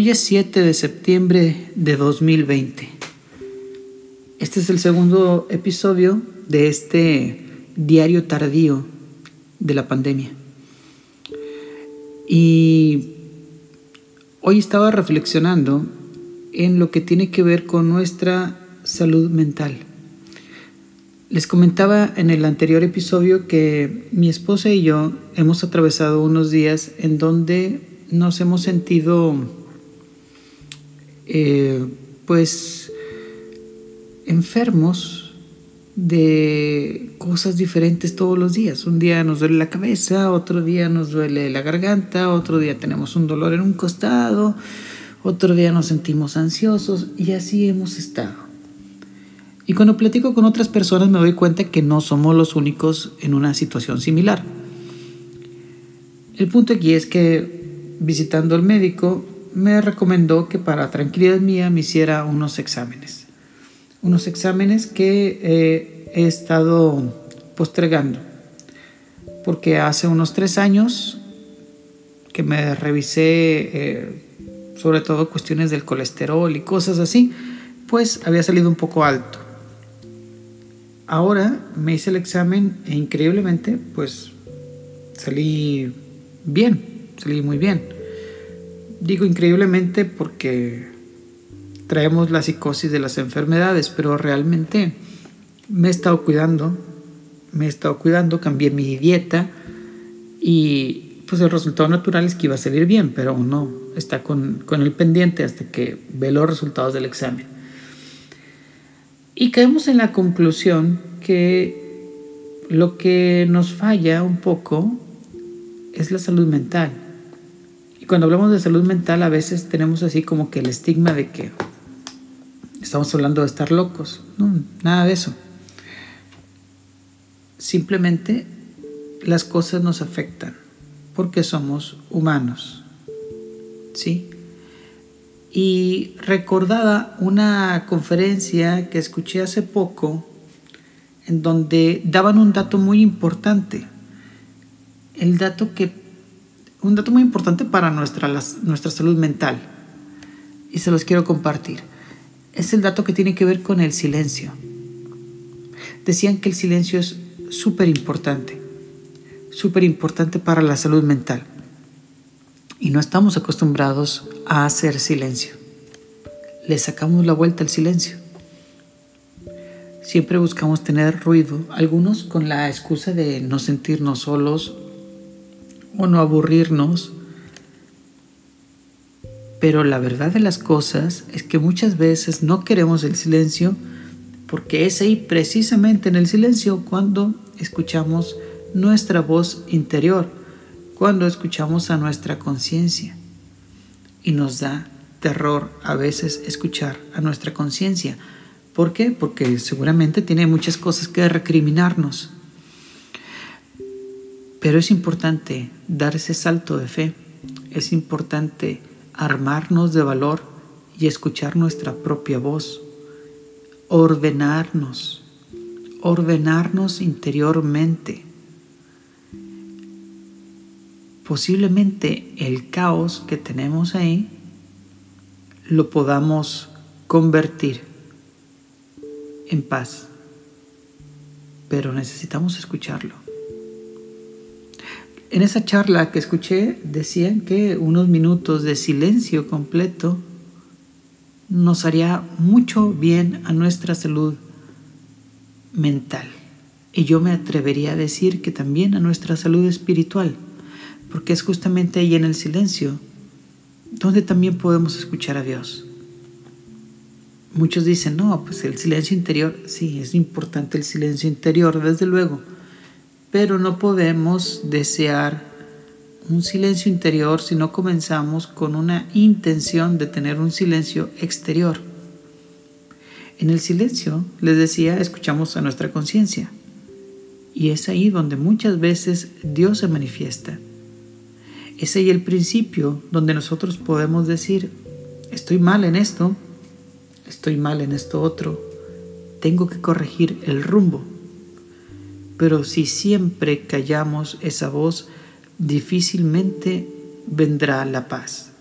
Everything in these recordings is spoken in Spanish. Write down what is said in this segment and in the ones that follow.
Hoy es 7 de septiembre de 2020. Este es el segundo episodio de este diario tardío de la pandemia. Y hoy estaba reflexionando en lo que tiene que ver con nuestra salud mental. Les comentaba en el anterior episodio que mi esposa y yo hemos atravesado unos días en donde nos hemos sentido eh, pues enfermos de cosas diferentes todos los días. Un día nos duele la cabeza, otro día nos duele la garganta, otro día tenemos un dolor en un costado, otro día nos sentimos ansiosos y así hemos estado. Y cuando platico con otras personas me doy cuenta que no somos los únicos en una situación similar. El punto aquí es que visitando al médico me recomendó que para tranquilidad mía me hiciera unos exámenes. Unos exámenes que eh, he estado postergando. Porque hace unos tres años que me revisé eh, sobre todo cuestiones del colesterol y cosas así, pues había salido un poco alto. Ahora me hice el examen e increíblemente pues salí bien, salí muy bien. Digo increíblemente porque traemos la psicosis de las enfermedades, pero realmente me he estado cuidando, me he estado cuidando, cambié mi dieta y pues el resultado natural es que iba a salir bien, pero no, está con, con el pendiente hasta que ve los resultados del examen. Y caemos en la conclusión que lo que nos falla un poco es la salud mental. Cuando hablamos de salud mental a veces tenemos así como que el estigma de que estamos hablando de estar locos. Nada de eso. Simplemente las cosas nos afectan porque somos humanos. ¿Sí? y recordaba una conferencia que escuché hace poco en donde daban un dato muy importante. El dato que un dato muy importante para nuestra, nuestra salud mental y se los quiero compartir. Es el dato que tiene que ver con el silencio. Decían que el silencio es súper importante, súper importante para la salud mental y no estamos acostumbrados a hacer silencio. Le sacamos la vuelta al silencio. Siempre buscamos tener ruido, algunos con la excusa de no sentirnos solos o no aburrirnos. Pero la verdad de las cosas es que muchas veces no queremos el silencio porque es ahí precisamente en el silencio cuando escuchamos nuestra voz interior cuando escuchamos a nuestra conciencia. Y nos da terror a veces escuchar a nuestra conciencia. ¿Por qué? Porque seguramente tiene muchas cosas que recriminarnos. Pero es importante dar ese salto de fe. Es importante armarnos de valor y escuchar nuestra propia voz. Ordenarnos. Ordenarnos interiormente posiblemente el caos que tenemos ahí lo podamos convertir en paz. Pero necesitamos escucharlo. En esa charla que escuché decían que unos minutos de silencio completo nos haría mucho bien a nuestra salud mental. Y yo me atrevería a decir que también a nuestra salud espiritual porque es justamente ahí en el silencio donde también podemos escuchar a Dios. Muchos dicen, no, pues el silencio interior, sí, es importante el silencio interior, desde luego, pero no podemos desear un silencio interior si no comenzamos con una intención de tener un silencio exterior. En el silencio, les decía, escuchamos a nuestra conciencia. Y es ahí donde muchas veces Dios se manifiesta. Es ahí el principio donde nosotros podemos decir, estoy mal en esto, estoy mal en esto otro, tengo que corregir el rumbo. Pero si siempre callamos esa voz, difícilmente vendrá la paz.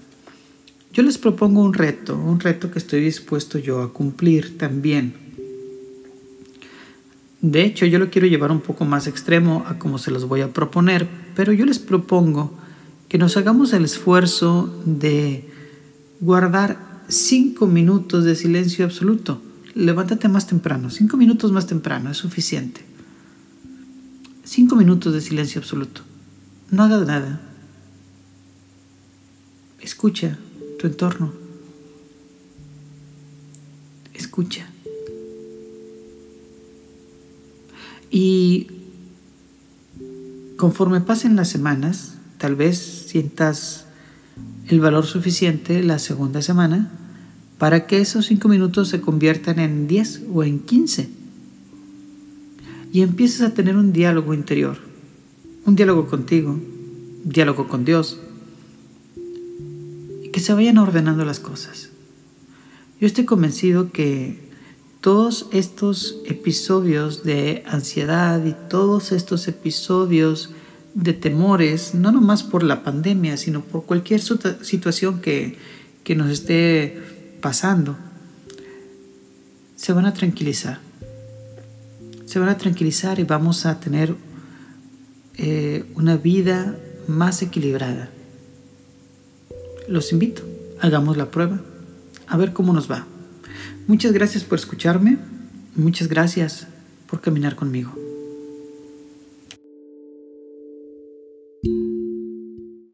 Yo les propongo un reto, un reto que estoy dispuesto yo a cumplir también. De hecho, yo lo quiero llevar un poco más extremo a como se los voy a proponer, pero yo les propongo que nos hagamos el esfuerzo de guardar cinco minutos de silencio absoluto. Levántate más temprano, cinco minutos más temprano, es suficiente. Cinco minutos de silencio absoluto. No hagas nada. Escucha tu entorno. Escucha. Y conforme pasen las semanas, tal vez sientas el valor suficiente la segunda semana para que esos cinco minutos se conviertan en 10 o en 15. Y empieces a tener un diálogo interior, un diálogo contigo, un diálogo con Dios, y que se vayan ordenando las cosas. Yo estoy convencido que todos estos episodios de ansiedad y todos estos episodios de temores, no nomás por la pandemia, sino por cualquier situación que, que nos esté pasando, se van a tranquilizar. Se van a tranquilizar y vamos a tener eh, una vida más equilibrada. Los invito, hagamos la prueba, a ver cómo nos va. Muchas gracias por escucharme, muchas gracias por caminar conmigo.